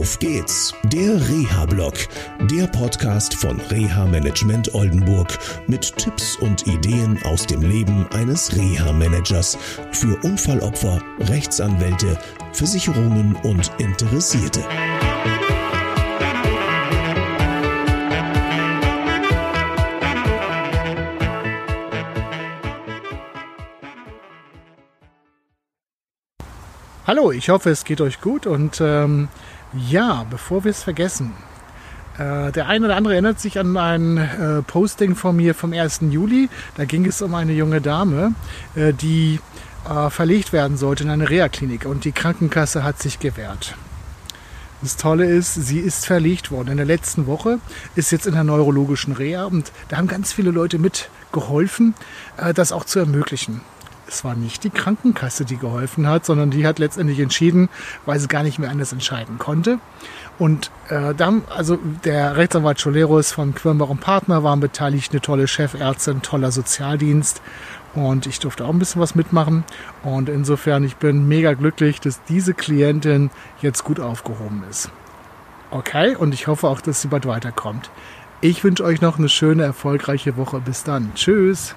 Auf geht's, der Reha-Blog, der Podcast von Reha Management Oldenburg mit Tipps und Ideen aus dem Leben eines Reha-Managers für Unfallopfer, Rechtsanwälte, Versicherungen und Interessierte. Hallo, ich hoffe, es geht euch gut und ähm, ja, bevor wir es vergessen, äh, der eine oder andere erinnert sich an ein äh, Posting von mir vom 1. Juli. Da ging es um eine junge Dame, äh, die äh, verlegt werden sollte in eine Reha-Klinik und die Krankenkasse hat sich gewehrt. Das Tolle ist, sie ist verlegt worden. In der letzten Woche ist jetzt in der neurologischen Reha und da haben ganz viele Leute mitgeholfen, äh, das auch zu ermöglichen es war nicht die Krankenkasse, die geholfen hat, sondern die hat letztendlich entschieden, weil sie gar nicht mehr anders entscheiden konnte. Und äh, dann, also der Rechtsanwalt Choleros von Quirnbach und Partner waren beteiligt, eine tolle Chefärztin, toller Sozialdienst. Und ich durfte auch ein bisschen was mitmachen. Und insofern, ich bin mega glücklich, dass diese Klientin jetzt gut aufgehoben ist. Okay, und ich hoffe auch, dass sie bald weiterkommt. Ich wünsche euch noch eine schöne, erfolgreiche Woche. Bis dann. Tschüss.